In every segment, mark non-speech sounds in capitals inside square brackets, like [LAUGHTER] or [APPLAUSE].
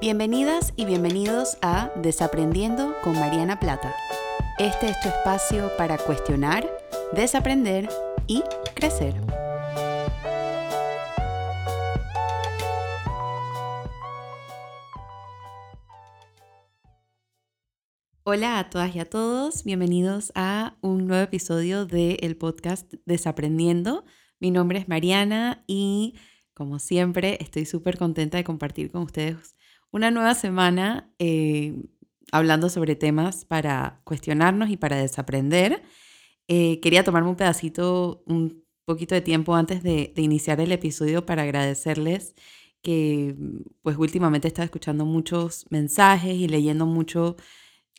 Bienvenidas y bienvenidos a Desaprendiendo con Mariana Plata. Este es tu espacio para cuestionar, desaprender y crecer. Hola a todas y a todos, bienvenidos a un nuevo episodio del podcast Desaprendiendo. Mi nombre es Mariana y como siempre estoy súper contenta de compartir con ustedes una nueva semana eh, hablando sobre temas para cuestionarnos y para desaprender. Eh, quería tomarme un pedacito, un poquito de tiempo antes de, iniciar el episodio para agradecerles que pues últimamente he estado escuchando muchos mensajes y leyendo mucho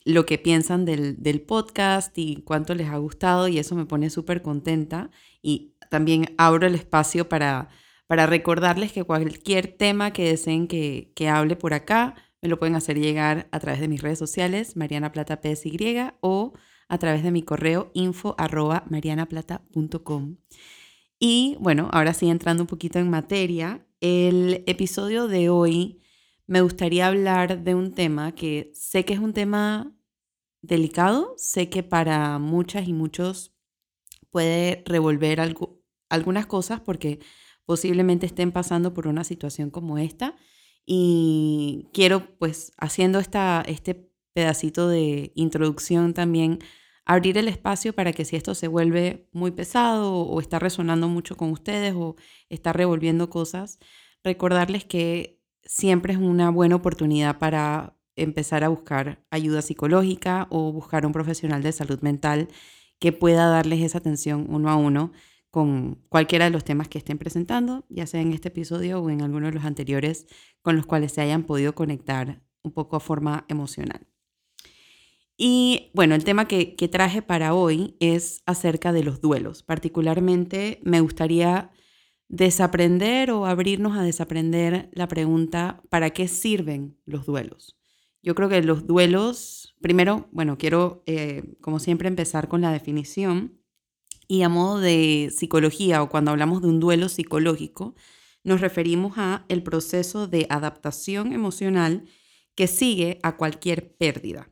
lo que piensan del, del, podcast y cuánto les ha gustado y eso me pone súper contenta y también abro el espacio para para recordarles que cualquier tema que deseen que, que hable por acá, me lo pueden hacer llegar a través de mis redes sociales, Mariana Plata o a través de mi correo info arroba marianaplata.com. Y bueno, ahora sí entrando un poquito en materia, el episodio de hoy me gustaría hablar de un tema que sé que es un tema delicado, sé que para muchas y muchos puede revolver algo, algunas cosas porque posiblemente estén pasando por una situación como esta. Y quiero, pues, haciendo esta, este pedacito de introducción también, abrir el espacio para que si esto se vuelve muy pesado o está resonando mucho con ustedes o está revolviendo cosas, recordarles que siempre es una buena oportunidad para empezar a buscar ayuda psicológica o buscar un profesional de salud mental que pueda darles esa atención uno a uno con cualquiera de los temas que estén presentando, ya sea en este episodio o en alguno de los anteriores con los cuales se hayan podido conectar un poco a forma emocional. Y bueno, el tema que, traje para hoy es acerca de los duelos. Particularmente me gustaría desaprender o abrirnos a desaprender la pregunta, ¿para qué sirven los duelos? Yo creo que los duelos, primero, bueno, quiero, eh, como siempre, empezar con la definición y a modo de psicología o cuando hablamos de un duelo psicológico, nos referimos a el proceso de adaptación emocional que sigue a cualquier pérdida.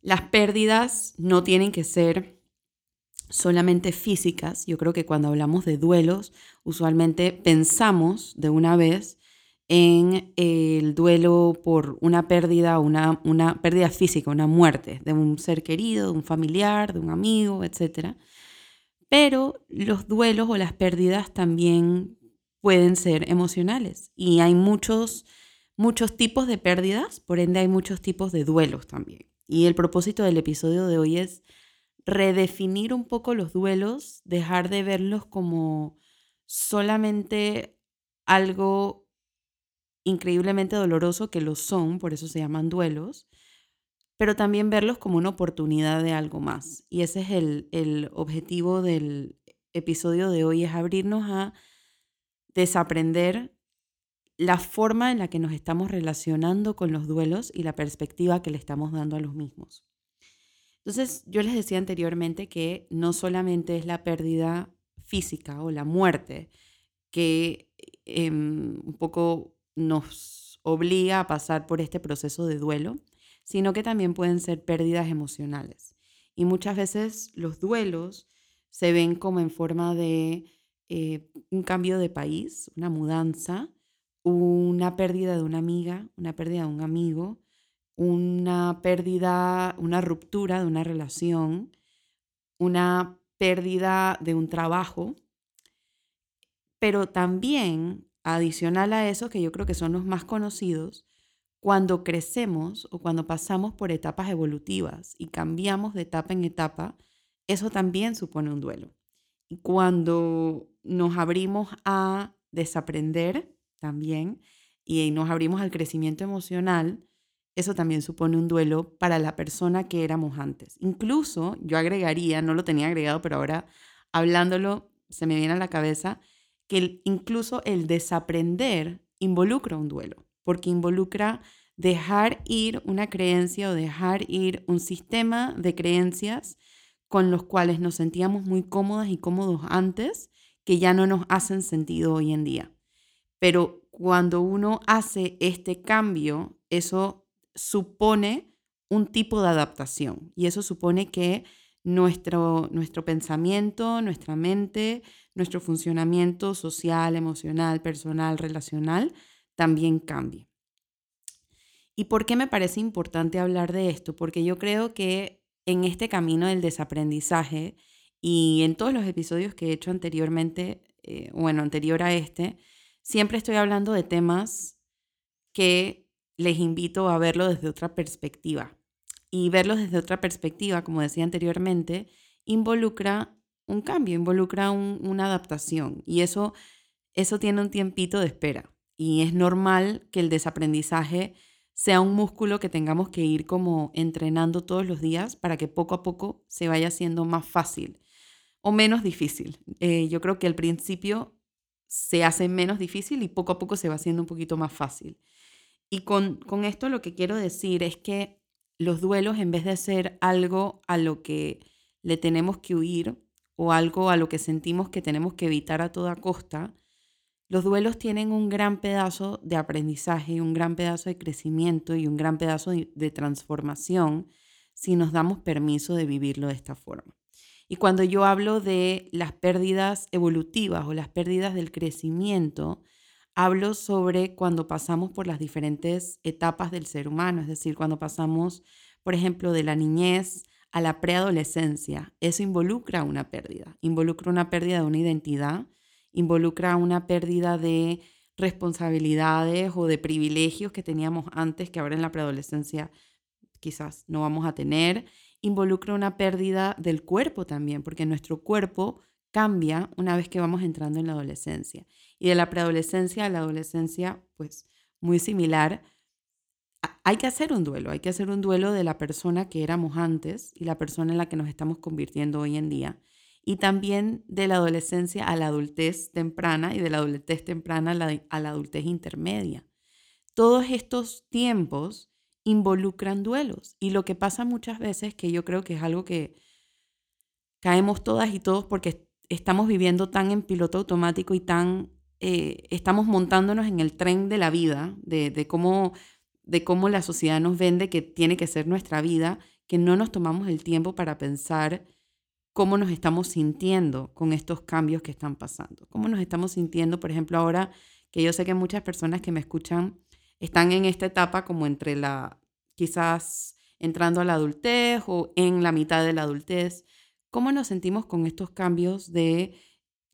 Las pérdidas no tienen que ser solamente físicas. Yo creo que cuando hablamos de duelos, usualmente pensamos de una vez en el duelo por una pérdida, una, una pérdida física, una muerte de un ser querido, de un familiar, de un amigo, etc. Pero los duelos o las pérdidas también pueden ser emocionales y hay muchos, muchos tipos de pérdidas, por ende hay muchos tipos de duelos también. Y el propósito del episodio de hoy es redefinir un poco los duelos, dejar de verlos como solamente algo increíblemente doloroso, que lo son, por eso se llaman duelos, pero también verlos como una oportunidad de algo más. Y ese es el, objetivo del episodio de hoy, es abrirnos a desaprender la forma en la que nos estamos relacionando con los duelos y la perspectiva que le estamos dando a los mismos. Entonces, yo les decía anteriormente que no solamente es la pérdida física o la muerte que em, un poco nos obliga a pasar por este proceso de duelo, sino que también pueden ser pérdidas emocionales. Y muchas veces los duelos se ven como en forma de eh, un cambio de país, una mudanza, una pérdida de una amiga, una pérdida de un amigo, una pérdida, una ruptura de una relación, una pérdida de un trabajo, pero también, adicional a eso, que yo creo que son los más conocidos, cuando crecemos o cuando pasamos por etapas evolutivas y cambiamos de etapa en etapa, eso también supone un duelo. Y cuando nos abrimos a desaprender también y nos abrimos al crecimiento emocional, eso también supone un duelo para la persona que éramos antes. Incluso yo agregaría, no lo tenía agregado, pero ahora hablándolo se me viene a la cabeza, que incluso el desaprender involucra un duelo porque involucra dejar ir una creencia o dejar ir un sistema de creencias con los cuales nos sentíamos muy cómodas y cómodos antes, que ya no nos hacen sentido hoy en día. Pero cuando uno hace este cambio, eso supone un tipo de adaptación y eso supone que nuestro, nuestro pensamiento, nuestra mente, nuestro funcionamiento social, emocional, personal, relacional, también cambie. ¿Y por qué me parece importante hablar de esto? Porque yo creo que en este camino del desaprendizaje y en todos los episodios que he hecho anteriormente, eh, bueno, anterior a este, siempre estoy hablando de temas que les invito a verlo desde otra perspectiva. Y verlo desde otra perspectiva, como decía anteriormente, involucra un cambio, involucra una adaptación. Y eso, eso tiene un tiempito de espera. Y es normal que el desaprendizaje sea un músculo que tengamos que ir como entrenando todos los días para que poco a poco se vaya haciendo más fácil o menos difícil. Eh, yo creo que al principio se hace menos difícil y poco a poco se va haciendo un poquito más fácil. Y con, con esto lo que quiero decir es que los duelos, en vez de ser algo a lo que le tenemos que huir o algo a lo que sentimos que tenemos que evitar a toda costa, los duelos tienen un gran pedazo de aprendizaje, un gran pedazo de crecimiento y un gran pedazo de transformación si nos damos permiso de vivirlo de esta forma. Y cuando yo hablo de las pérdidas evolutivas o las pérdidas del crecimiento, hablo sobre cuando pasamos por las diferentes etapas del ser humano, es decir, cuando pasamos, por ejemplo, de la niñez a la preadolescencia. Eso involucra una pérdida, involucra una pérdida de una identidad, involucra una pérdida de responsabilidades o de privilegios que teníamos antes que ahora en la preadolescencia quizás no vamos a tener involucra una pérdida del cuerpo también, porque nuestro cuerpo cambia una vez que vamos entrando en la adolescencia. Y de la preadolescencia a la adolescencia, pues muy similar. Hay que hacer un duelo, hay que hacer un duelo de la persona que éramos antes y la persona en la que nos estamos convirtiendo hoy en día. Y también de la adolescencia a la adultez temprana y de la adultez temprana a la, a la adultez intermedia. Todos estos tiempos involucran duelos. Y lo que pasa muchas veces, que yo creo que es algo que caemos todas y todos porque estamos viviendo tan en piloto automático y tan, eh, estamos montándonos en el tren de la vida, de, de, cómo, de cómo la sociedad nos vende que tiene que ser nuestra vida, que no nos tomamos el tiempo para pensar cómo nos estamos sintiendo con estos cambios que están pasando. Cómo nos estamos sintiendo, por ejemplo, ahora que yo sé que muchas personas que me escuchan están en esta etapa como entre la, quizás entrando a la adultez o en la mitad de la adultez. ¿Cómo nos sentimos con estos cambios de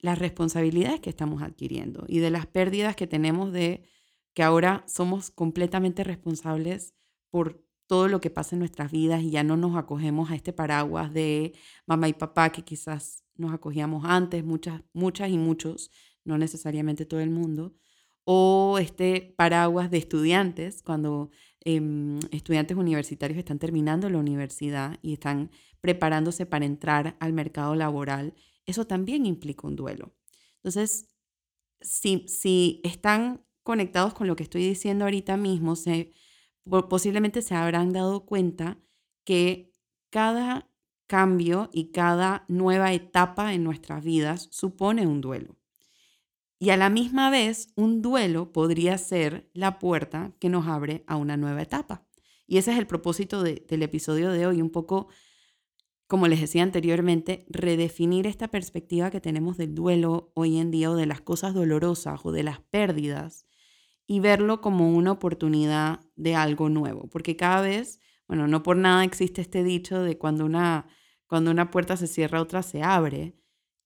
las responsabilidades que estamos adquiriendo y de las pérdidas que tenemos de que ahora somos completamente responsables por todo lo que pasa en nuestras vidas y ya no nos acogemos a este paraguas de mamá y papá que quizás nos acogíamos antes, muchas, muchas y muchos, no necesariamente todo el mundo, o este paraguas de estudiantes, cuando em, estudiantes universitarios están terminando la universidad y están preparándose para entrar al mercado laboral, eso también implica un duelo. Entonces, si, si están conectados con lo que estoy diciendo ahorita mismo, se, posiblemente se habrán dado cuenta que cada cambio y cada nueva etapa en nuestras vidas supone un duelo. Y a la misma vez, un duelo podría ser la puerta que nos abre a una nueva etapa. Y ese es el propósito del episodio de hoy, un poco, como les decía anteriormente, redefinir esta perspectiva que tenemos del duelo hoy en día o de las cosas dolorosas o de las pérdidas y verlo como una oportunidad de algo nuevo. Porque cada vez, bueno, no por nada existe este dicho de cuando una, cuando una puerta se cierra, otra se abre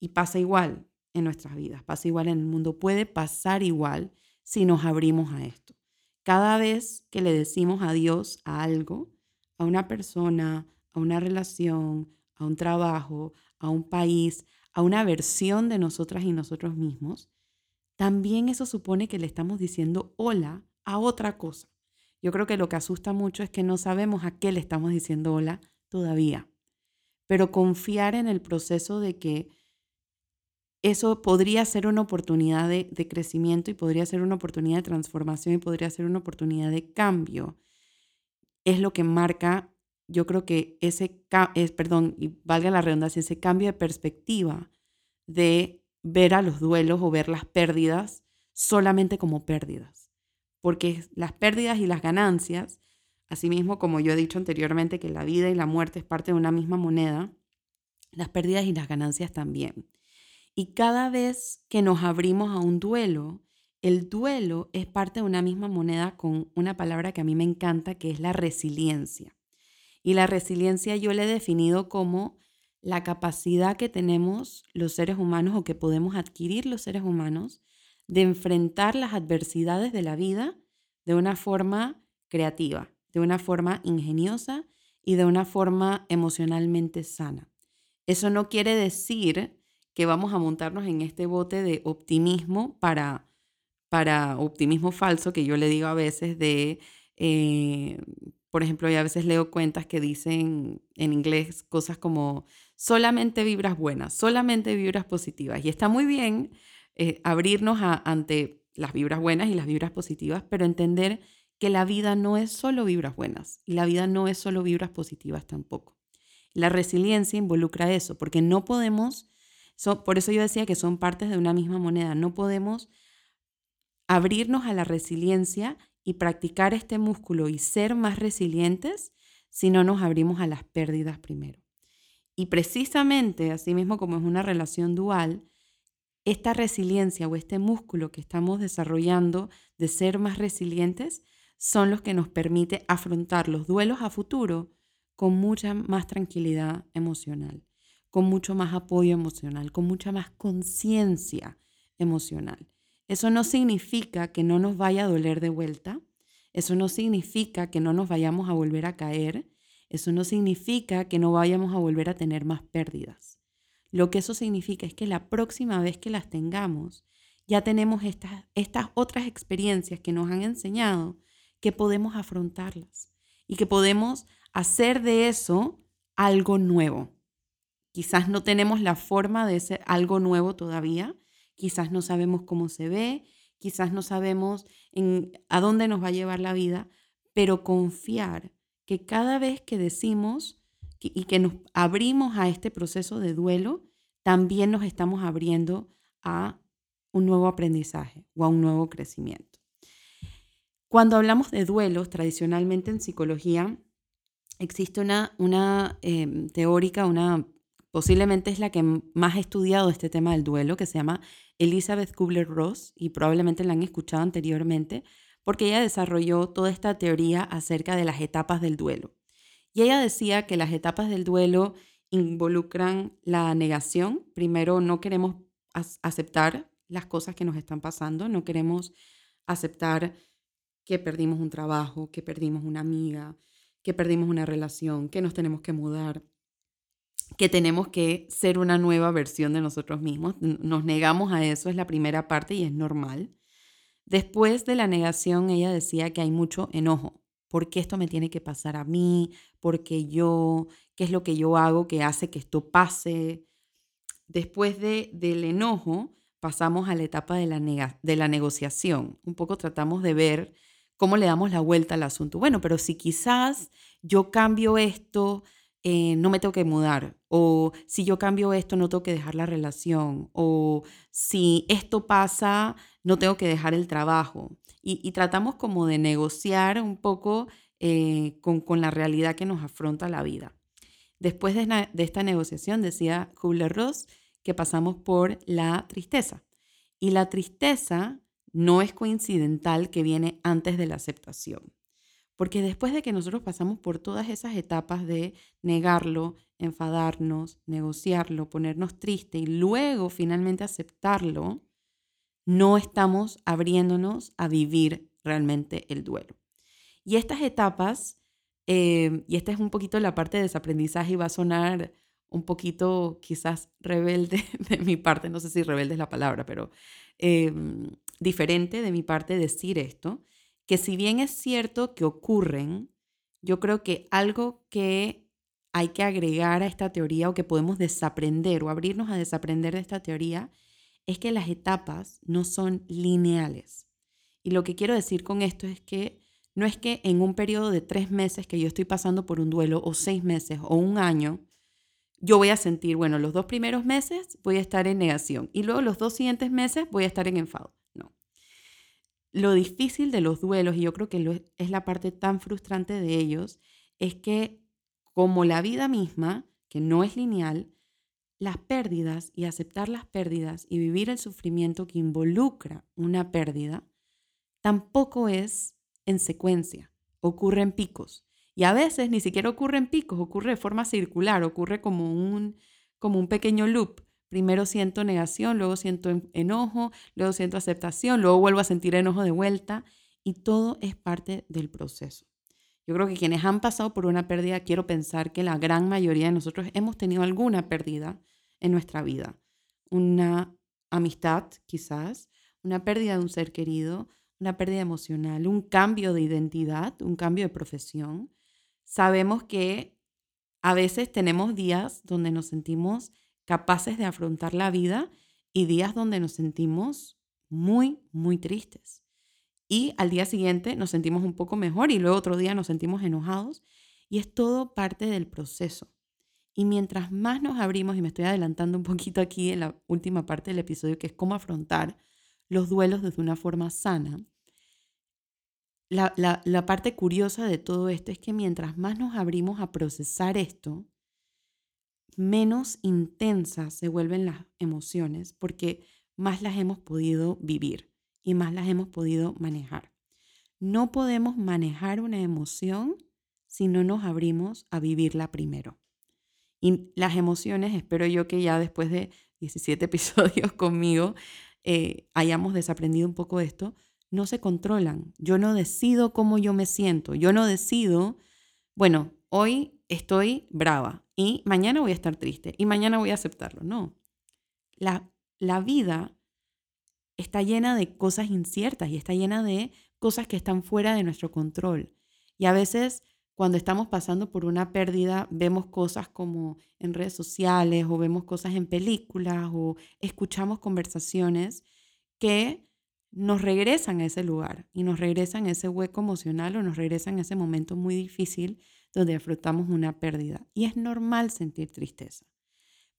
y pasa igual en nuestras vidas, pasa igual en el mundo, puede pasar igual si nos abrimos a esto. Cada vez que le decimos adiós a algo, a una persona, a una relación, a un trabajo, a un país, a una versión de nosotras y nosotros mismos, también eso supone que le estamos diciendo hola a otra cosa. Yo creo que lo que asusta mucho es que no sabemos a qué le estamos diciendo hola todavía. Pero confiar en el proceso de que eso podría ser una oportunidad de, crecimiento y podría ser una oportunidad de transformación y podría ser una oportunidad de cambio. Es lo que marca, yo creo que ese, es, perdón, y valga la redundancia, ese cambio de perspectiva de ver a los duelos o ver las pérdidas solamente como pérdidas, porque las pérdidas y las ganancias, asimismo como yo he dicho anteriormente que la vida y la muerte es parte de una misma moneda, las pérdidas y las ganancias también. Y cada vez que nos abrimos a un duelo, el duelo es parte de una misma moneda con una palabra que a mí me encanta, que es la resiliencia. Y la resiliencia yo la he definido como la capacidad que tenemos los seres humanos o que podemos adquirir los seres humanos de enfrentar las adversidades de la vida de una forma creativa, de una forma ingeniosa y de una forma emocionalmente sana. Eso no quiere decir que vamos a montarnos en este bote de optimismo para, para optimismo falso, que yo le digo a veces de, eh, por ejemplo, yo a veces leo cuentas que dicen en inglés cosas como solamente vibras buenas, solamente vibras positivas. Y está muy bien eh, abrirnos ante las vibras buenas y las vibras positivas, pero entender que la vida no es solo vibras buenas y la vida no es solo vibras positivas tampoco. La resiliencia involucra eso, porque no podemos, por eso yo decía que son partes de una misma moneda, no podemos abrirnos a la resiliencia y practicar este músculo y ser más resilientes si no nos abrimos a las pérdidas primero. Y precisamente, así mismo como es una relación dual, esta resiliencia o este músculo que estamos desarrollando de ser más resilientes son los que nos permite afrontar los duelos a futuro con mucha más tranquilidad emocional, con mucho más apoyo emocional, con mucha más conciencia emocional. Eso no significa que no nos vaya a doler de vuelta, eso no significa que no nos vayamos a volver a caer, eso no significa que no vayamos a volver a tener más pérdidas. Lo que eso significa es que la próxima vez que las tengamos, ya tenemos estas, otras experiencias que nos han enseñado que podemos afrontarlas y que podemos hacer de eso algo nuevo. Quizás no tenemos la forma de ser algo nuevo todavía, quizás no sabemos cómo se ve, quizás no sabemos en, a dónde nos va a llevar la vida, pero confiar que cada vez que decimos y que nos abrimos a este proceso de duelo, también nos estamos abriendo a un nuevo aprendizaje o a un nuevo crecimiento. Cuando hablamos de duelos, tradicionalmente en psicología, existe una, una em, teórica, una, posiblemente es la que más ha estudiado este tema del duelo, que se llama Elizabeth Kubler-Ross, y probablemente la han escuchado anteriormente, porque ella desarrolló toda esta teoría acerca de las etapas del duelo. Y ella decía que las etapas del duelo involucran la negación. Primero, no queremos aceptar las cosas que nos están pasando, no queremos aceptar que perdimos un trabajo, que perdimos una amiga, que perdimos una relación, que nos tenemos que mudar, que tenemos que ser una nueva versión de nosotros mismos. Nos negamos a eso, es la primera parte y es normal. Después de la negación, ella decía que hay mucho enojo. ¿Por qué esto me tiene que pasar a mí? ¿Por qué yo? ¿Qué es lo que yo hago que hace que esto pase? Después de, del enojo, pasamos a la etapa de la, de la negociación. Un poco tratamos de ver cómo le damos la vuelta al asunto. Bueno, pero si quizás yo cambio esto, eh, no me tengo que mudar, o si yo cambio esto, no tengo que dejar la relación, o si esto pasa, no tengo que dejar el trabajo. Y, tratamos como de negociar un poco eh, con, la realidad que nos afronta la vida. Después de, esta negociación, decía Kubler-Ross, que pasamos por la tristeza. Y la tristeza no es coincidental que viene antes de la aceptación. Porque después de que nosotros pasamos por todas esas etapas de negarlo, enfadarnos, negociarlo, ponernos triste y luego finalmente aceptarlo, no estamos abriéndonos a vivir realmente el duelo. Y estas etapas, eh, y esta es un poquito la parte de desaprendizaje y va a sonar un poquito quizás rebelde [LAUGHS] de mi parte, no sé si rebelde es la palabra, pero em, diferente de mi parte decir esto, que si bien es cierto que ocurren, yo creo que algo que hay que agregar a esta teoría o que podemos desaprender o abrirnos a desaprender de esta teoría es que las etapas no son lineales. Y lo que quiero decir con esto es que no es que en un periodo de tres meses que yo estoy pasando por un duelo o seis meses o un año, yo voy a sentir, bueno, los dos primeros meses voy a estar en negación y luego los dos siguientes meses voy a estar en enfado. Lo difícil de los duelos, y yo creo que es la parte tan frustrante de ellos, es que como la vida misma, que no es lineal, las pérdidas y aceptar las pérdidas y vivir el sufrimiento que involucra una pérdida, tampoco es en secuencia, ocurre en picos. Y a veces ni siquiera ocurre en picos, ocurre de forma circular, ocurre como un, como un pequeño loop. Primero siento negación, luego siento enojo, luego siento aceptación, luego vuelvo a sentir enojo de vuelta y todo es parte del proceso. Yo creo que quienes han pasado por una pérdida, quiero pensar que la gran mayoría de nosotros hemos tenido alguna pérdida en nuestra vida. Una amistad, quizás, una pérdida de un ser querido, una pérdida emocional, un cambio de identidad, un cambio de profesión. Sabemos que a veces tenemos días donde nos sentimos capaces de afrontar la vida y días donde nos sentimos muy, muy tristes y al día siguiente nos sentimos un poco mejor y luego otro día nos sentimos enojados y es todo parte del proceso. Y mientras más nos abrimos, y me estoy adelantando un poquito aquí en la última parte del episodio, que es cómo afrontar los duelos desde una forma sana, la, la, parte curiosa de todo esto es que mientras más nos abrimos a procesar esto, menos intensas se vuelven las emociones porque más las hemos podido vivir y más las hemos podido manejar. No podemos manejar una emoción si no nos abrimos a vivirla primero. Y las emociones, espero yo que ya después de 17 [LAUGHS] episodios conmigo eh, hayamos desaprendido un poco esto, no se controlan. Yo no decido cómo yo me siento. Yo no decido, bueno, hoy estoy brava y mañana voy a estar triste y mañana voy a aceptarlo. No. La, la vida está llena de cosas inciertas y está llena de cosas que están fuera de nuestro control. Y a veces cuando estamos pasando por una pérdida, vemos cosas como en redes sociales o vemos cosas en películas o escuchamos conversaciones que nos regresan a ese lugar y nos regresan a ese hueco emocional o nos regresan a ese momento muy difícil donde afrontamos una pérdida. Y es normal sentir tristeza.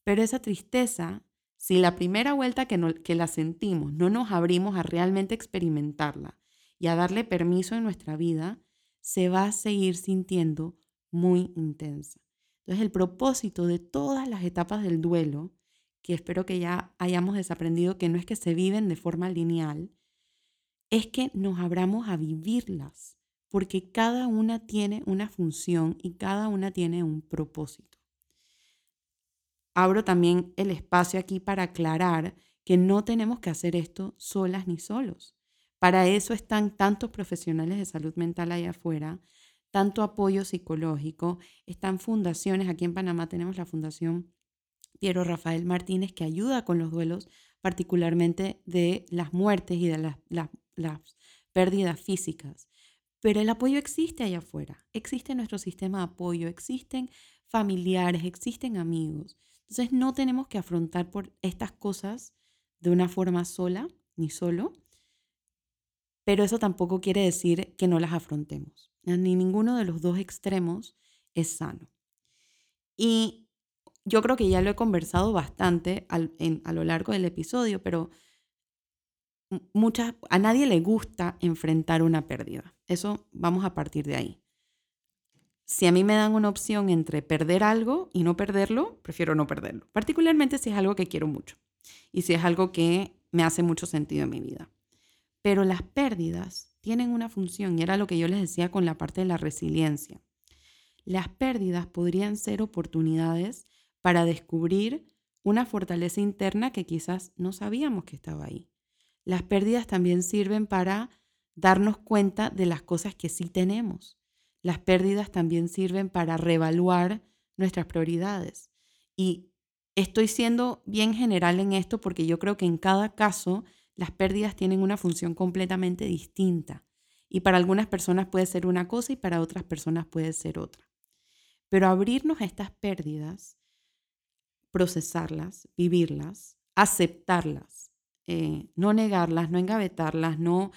Pero esa tristeza si la primera vuelta que, la sentimos no nos abrimos a realmente experimentarla y a darle permiso en nuestra vida, se va a seguir sintiendo muy intensa. Entonces el propósito de todas las etapas del duelo, que espero que ya hayamos desaprendido que no es que se viven de forma lineal, es que nos abramos a vivirlas, porque cada una tiene una función y cada una tiene un propósito abro también el espacio aquí para aclarar que no tenemos que hacer esto solas ni solos. Para eso están tantos profesionales de salud mental allá afuera, tanto apoyo psicológico, están fundaciones, aquí en Panamá tenemos la Fundación Piero Rafael Martínez que ayuda con los duelos, particularmente de las muertes y de las, las pérdidas físicas. Pero el apoyo existe allá afuera, existe nuestro sistema de apoyo, existen familiares, existen amigos. Entonces no tenemos que afrontar por estas cosas de una forma sola ni solo, pero eso tampoco quiere decir que no las afrontemos. Ni ninguno de los dos extremos es sano. Y yo creo que ya lo he conversado bastante a lo largo del episodio, pero muchas, a nadie le gusta enfrentar una pérdida. Eso vamos a partir de ahí si a mí me dan una opción entre perder algo y no perderlo, prefiero no perderlo, particularmente si es algo que quiero mucho y si es algo que me hace mucho sentido en mi vida. Pero las pérdidas tienen una función y era lo que yo les decía con la parte de la resiliencia. Las pérdidas podrían ser oportunidades para descubrir una fortaleza interna que quizás no sabíamos que estaba ahí. Las pérdidas también sirven para darnos cuenta de las cosas que sí tenemos las pérdidas también sirven para reevaluar nuestras prioridades. Y estoy siendo bien general en esto porque yo creo que en cada caso las pérdidas tienen una función completamente distinta. Y para algunas personas puede ser una cosa y para otras personas puede ser otra. Pero abrirnos a estas pérdidas, procesarlas, vivirlas, aceptarlas, eh, no negarlas, no engavetarlas, no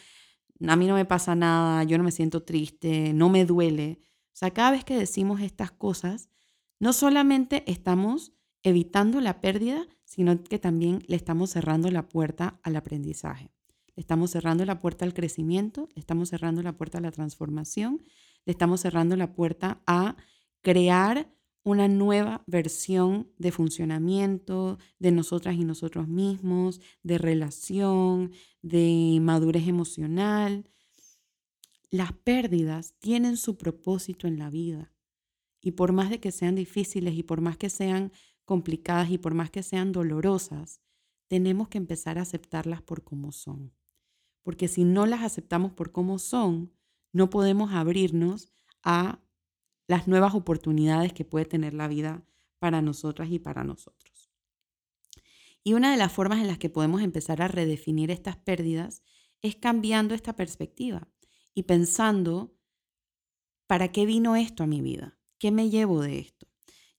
a mí no me pasa nada, yo no me siento triste, no me duele. O sea, cada vez que decimos estas cosas, no solamente estamos evitando la pérdida, sino que también le estamos cerrando la puerta al aprendizaje. Le estamos cerrando la puerta al crecimiento, le estamos cerrando la puerta a la transformación, le estamos cerrando la puerta a crear una nueva versión de funcionamiento de nosotras y nosotros mismos, de relación, de madurez emocional. Las pérdidas tienen su propósito en la vida y por más de que sean difíciles y por más que sean complicadas y por más que sean dolorosas, tenemos que empezar a aceptarlas por cómo son. Porque si no las aceptamos por cómo son, no podemos abrirnos a las nuevas oportunidades que puede tener la vida para nosotras y para nosotros. Y una de las formas en las que podemos empezar a redefinir estas pérdidas es cambiando esta perspectiva y pensando, ¿para qué vino esto a mi vida? ¿Qué me llevo de esto?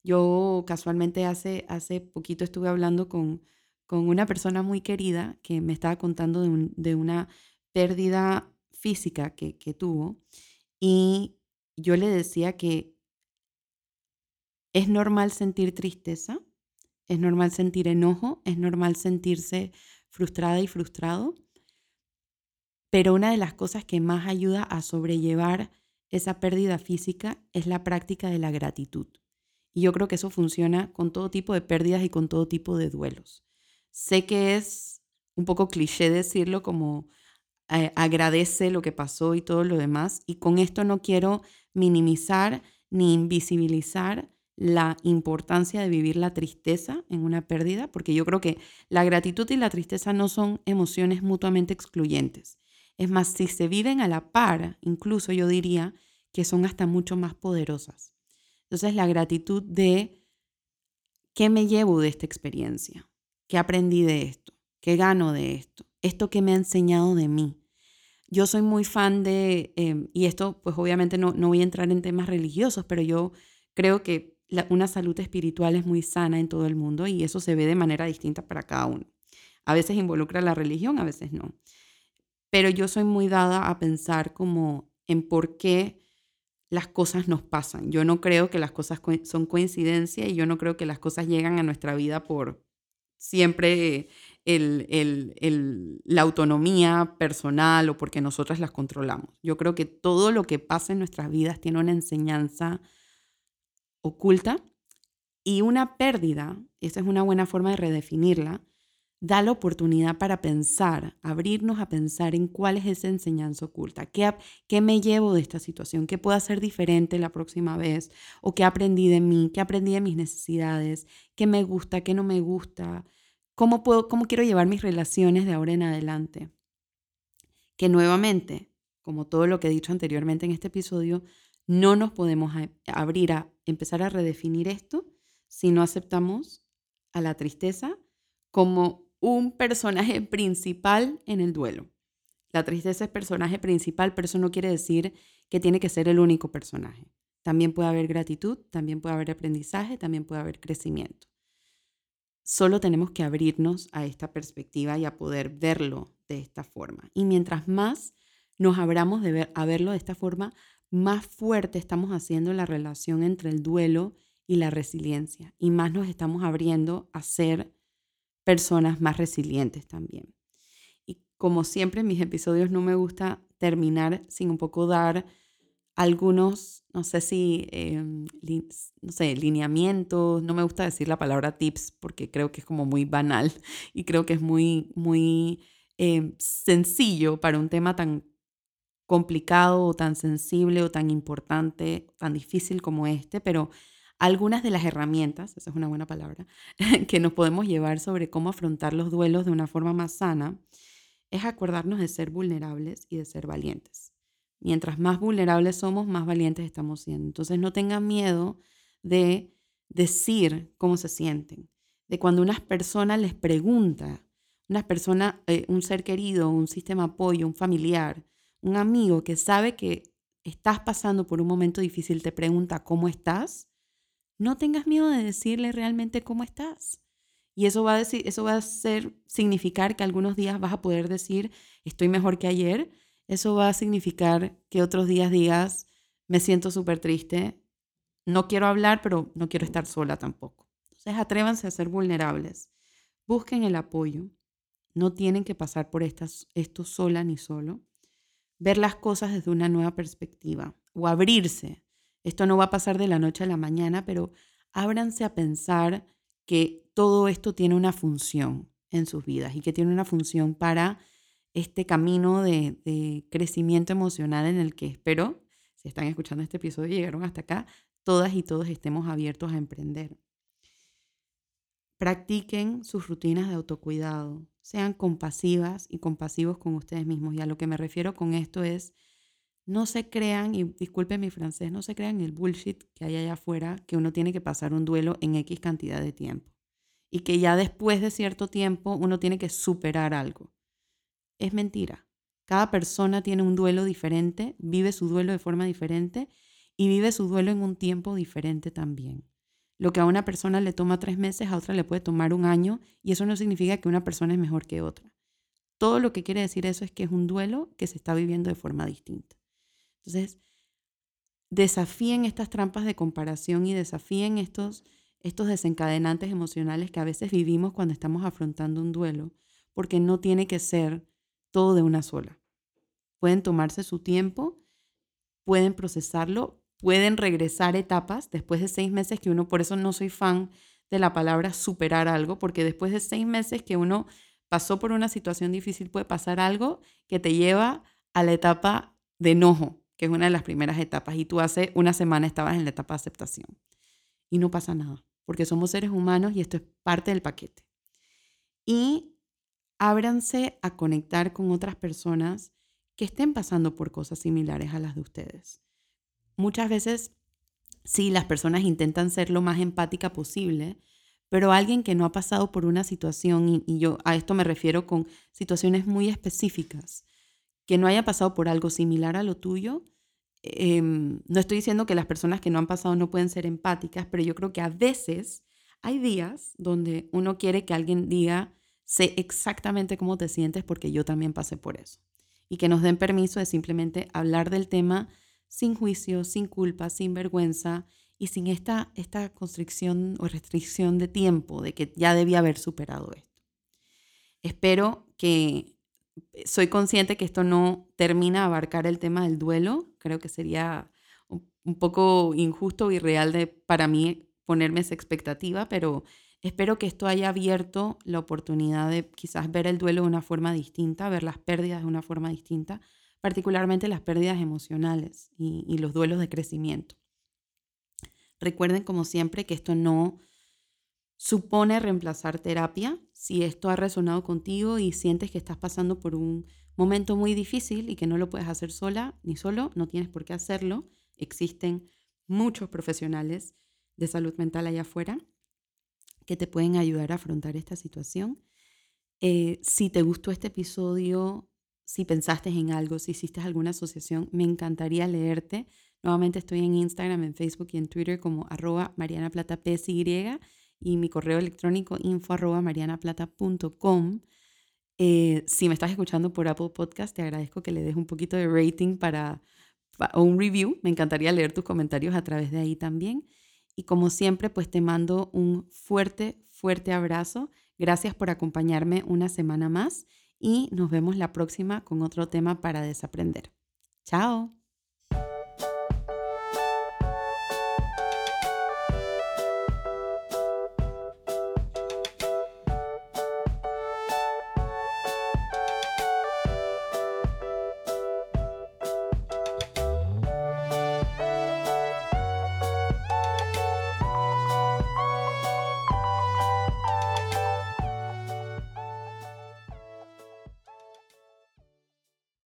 Yo casualmente hace, hace poquito estuve hablando con, con una persona muy querida que me estaba contando de, de una pérdida física que, que tuvo y yo le decía que es normal sentir tristeza, es normal sentir enojo, es normal sentirse frustrada y frustrado, pero una de las cosas que más ayuda a sobrellevar esa pérdida física es la práctica de la gratitud. Y yo creo que eso funciona con todo tipo de pérdidas y con todo tipo de duelos. Sé que es un poco cliché decirlo como eh, agradece lo que pasó y todo lo demás. Y con esto no quiero minimizar ni invisibilizar la importancia de vivir la tristeza en una pérdida, porque yo creo que la gratitud y la tristeza no son emociones mutuamente excluyentes. Es más, si se viven a la par, incluso yo diría que son hasta mucho más poderosas. Entonces, la gratitud de qué me llevo de esta experiencia, qué aprendí de esto, qué gano de esto, esto que me ha enseñado de mí, yo soy muy fan de, em, y esto pues obviamente no, no voy a entrar en temas religiosos, pero yo creo que una salud espiritual es muy sana en todo el mundo y eso se ve de manera distinta para cada uno. A veces involucra la religión, a veces no. Pero yo soy muy dada a pensar como en por qué las cosas nos pasan. Yo no creo que las cosas son coincidencia y yo no creo que las cosas llegan a nuestra vida por siempre el, la autonomía personal o porque nosotras las controlamos. Yo creo que todo lo que pasa en nuestras vidas tiene una enseñanza oculta y una pérdida, esa es una buena forma de redefinirla, da la oportunidad para pensar, abrirnos a pensar en cuál es esa enseñanza oculta, qué, qué me llevo de esta situación, qué puedo hacer diferente la próxima vez, o qué aprendí de mí, qué aprendí de mis necesidades, qué me gusta, qué no me gusta, ¿Cómo, puedo, ¿Cómo quiero llevar mis relaciones de ahora en adelante? Que nuevamente, como todo lo que he dicho anteriormente en este episodio, no nos podemos abrir a empezar a redefinir esto si no aceptamos a la tristeza como un personaje [LAUGHS] principal en el duelo. La tristeza es personaje principal, pero eso no quiere decir que tiene que ser el único personaje. También puede haber gratitud, también puede haber aprendizaje, también puede haber crecimiento. Solo tenemos que abrirnos a esta perspectiva y a poder verlo de esta forma. Y mientras más nos abramos de a verlo de esta forma, más fuerte estamos haciendo la relación entre el duelo y la resiliencia. Y más nos estamos abriendo a ser personas más resilientes también. Y como siempre en mis episodios no me gusta terminar sin un poco dar algunos, no sé si, em, no sé, lineamientos, no me gusta decir la palabra tips porque creo que es como muy banal [LAUGHS] y creo que es muy, muy em, sencillo para un tema tan complicado o tan sensible o tan importante, tan difícil como este, pero algunas de las herramientas, esa es una buena palabra, [LAUGHS] que nos podemos llevar sobre cómo afrontar los duelos de una forma más sana, es acordarnos de ser vulnerables y de ser valientes. Mientras más vulnerables somos, más valientes estamos siendo. Entonces no tengan miedo de decir cómo se sienten, de cuando una persona les pregunta, una persona, eh, un ser querido, un sistema de apoyo, un familiar, un amigo que sabe que estás pasando por un momento difícil, te pregunta cómo estás, no tengas miedo de decirle realmente cómo estás. Y eso va a decir, eso va a ser significar que algunos días vas a poder decir, estoy mejor que ayer, eso va a significar que otros días digas, me siento súper triste, no quiero hablar, pero no quiero estar sola tampoco. Entonces atrévanse a ser vulnerables, busquen el apoyo, no tienen que pasar por estas, esto sola ni solo. Ver las cosas desde una nueva perspectiva o abrirse. Esto no va a pasar de la noche a la mañana, pero ábranse a pensar que todo esto tiene una función en sus vidas y que tiene una función para este camino de, crecimiento emocional en el que espero, si están escuchando este episodio y llegaron hasta acá, todas y todos estemos abiertos a emprender. Practiquen sus rutinas de autocuidado, sean compasivas y compasivos con ustedes mismos. Y a lo que me refiero con esto es, no se crean, y disculpen mi francés, no se crean el bullshit que hay allá afuera, que uno tiene que pasar un duelo en X cantidad de tiempo. Y que ya después de cierto tiempo uno tiene que superar algo. Es mentira. Cada persona tiene un duelo diferente, vive su duelo de forma diferente y vive su duelo en un tiempo diferente también. Lo que a una persona le toma tres meses, a otra le puede tomar un año y eso no significa que una persona es mejor que otra. Todo lo que quiere decir eso es que es un duelo que se está viviendo de forma distinta. Entonces, desafíen estas trampas de comparación y desafíen estos, estos desencadenantes emocionales que a veces vivimos cuando estamos afrontando un duelo, porque no tiene que ser todo de una sola. Pueden tomarse su tiempo, pueden procesarlo, pueden regresar etapas después de seis meses que uno, por eso no soy fan de la palabra superar algo, porque después de seis meses que uno pasó por una situación difícil puede pasar algo que te lleva a la etapa de enojo, que es una de las primeras etapas, y tú hace una semana estabas en la etapa de aceptación. Y no pasa nada, porque somos seres humanos y esto es parte del paquete. Y ábranse a conectar con otras personas que estén pasando por cosas similares a las de ustedes. Muchas veces sí, las personas intentan ser lo más empática posible, pero alguien que no ha pasado por una situación, y, yo a esto me refiero con situaciones muy específicas, que no haya pasado por algo similar a lo tuyo, em, no estoy diciendo que las personas que no han pasado no pueden ser empáticas, pero yo creo que a veces hay días donde uno quiere que alguien diga, sé exactamente cómo te sientes porque yo también pasé por eso. Y que nos den permiso de simplemente hablar del tema sin juicio, sin culpa, sin vergüenza y sin esta, esta constricción o restricción de tiempo de que ya debía haber superado esto. Espero que soy consciente que esto no termina de abarcar el tema del duelo. Creo que sería un poco injusto y real de, para mí ponerme esa expectativa, pero espero que esto haya abierto la oportunidad de quizás ver el duelo de una forma distinta, ver las pérdidas de una forma distinta, particularmente las pérdidas emocionales y, los duelos de crecimiento. Recuerden, como siempre, que esto no supone reemplazar terapia. Si esto ha resonado contigo y sientes que estás pasando por un momento muy difícil y que no lo puedes hacer sola ni solo, no tienes por qué hacerlo. Existen muchos profesionales de salud mental allá afuera que te pueden ayudar a afrontar esta situación. Eh, si te gustó este episodio, si pensaste en algo, si hiciste alguna asociación, me encantaría leerte. Nuevamente estoy en Instagram, en Facebook y en Twitter como arroba marianaplata.psy y mi correo electrónico info arroba marianaplata.com. Eh, si me estás escuchando por Apple Podcast, te agradezco que le des un poquito de rating para, o un review. Me encantaría leer tus comentarios a través de ahí también. Y como siempre, pues te mando un fuerte, fuerte abrazo. Gracias por acompañarme una semana más y nos vemos la próxima con otro tema para desaprender. Chao.